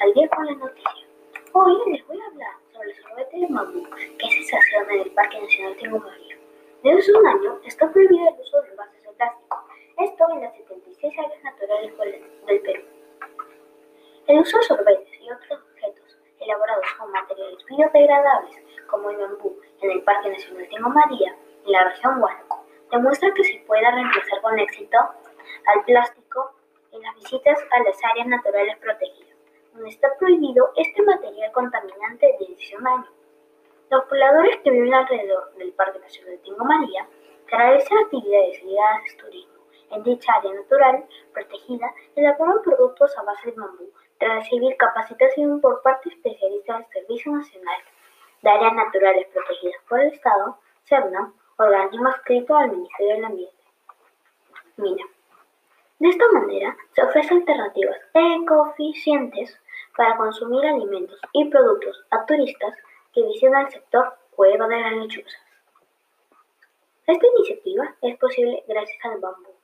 al día con la noticia. Hoy les voy a hablar sobre el sorbete de bambú que se sensación en el Parque Nacional Tingo María. Desde hace un año está prohibido el uso de envases de plástico, esto en las 76 áreas naturales del Perú. El uso de sorbetes y otros objetos elaborados con materiales biodegradables como el bambú en el Parque Nacional Tingo María, en la región Huánuco, demuestra que se puede reemplazar con éxito al plástico las visitas a las áreas naturales protegidas, donde está prohibido este material contaminante desde un año. Los pobladores que viven alrededor del Parque Nacional Tingo María, realizan actividades ligadas al turismo en dicha área natural protegida, elaboran productos a base de bambú tras recibir capacitación por parte de especialistas del Servicio Nacional de Áreas Naturales Protegidas por el Estado, CERNAM, organismo adscrito al Ministerio del Ambiente. Mira, de esta manera se ofrecen alternativas ecoeficientes para consumir alimentos y productos a turistas que visitan el sector Cueva de las Lechuzas. Esta iniciativa es posible gracias al bambú,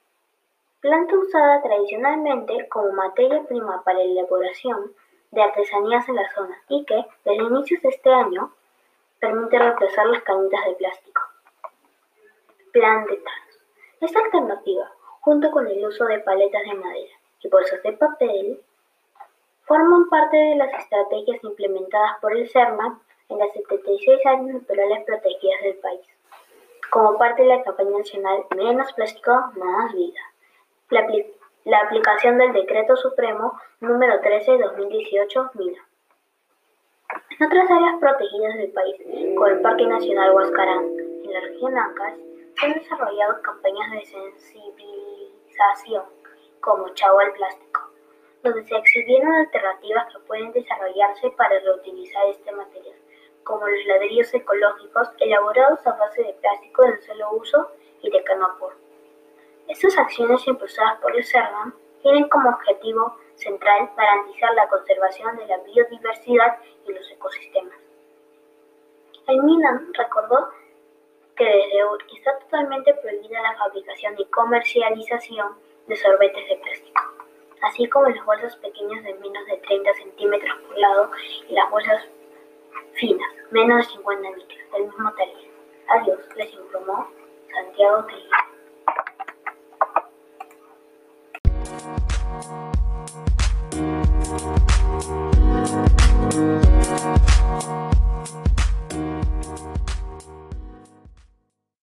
planta usada tradicionalmente como materia prima para la elaboración de artesanías en la zona y que, desde inicios de este año, permite reemplazar las cañitas de plástico. Plan de. Esta alternativa junto con el uso de paletas de madera y bolsas de papel, forman parte de las estrategias implementadas por el CERMAC en las 76 áreas naturales protegidas del país, como parte de la campaña nacional Menos Plástico, Más Vida. La, la aplicación del Decreto Supremo número 13 de 2018 MINA. En otras áreas protegidas del país, como el Parque Nacional Huascarán, en la región Ancas, se han desarrollado campañas de sensibilización como Chavo al Plástico, donde se exhibieron alternativas que pueden desarrollarse para reutilizar este material, como los ladrillos ecológicos elaborados a base de plástico de solo uso y de canopor. Estas acciones impulsadas por el CERNAM tienen como objetivo central garantizar la conservación de la biodiversidad y los ecosistemas. El MINAM recordó que desde hoy está totalmente prohibida la fabricación y comercialización de sorbetes de plástico, así como las bolsas pequeñas de menos de 30 centímetros por lado y las bolsas finas, menos de 50 litros, del mismo tamaño. Adiós, les informó Santiago.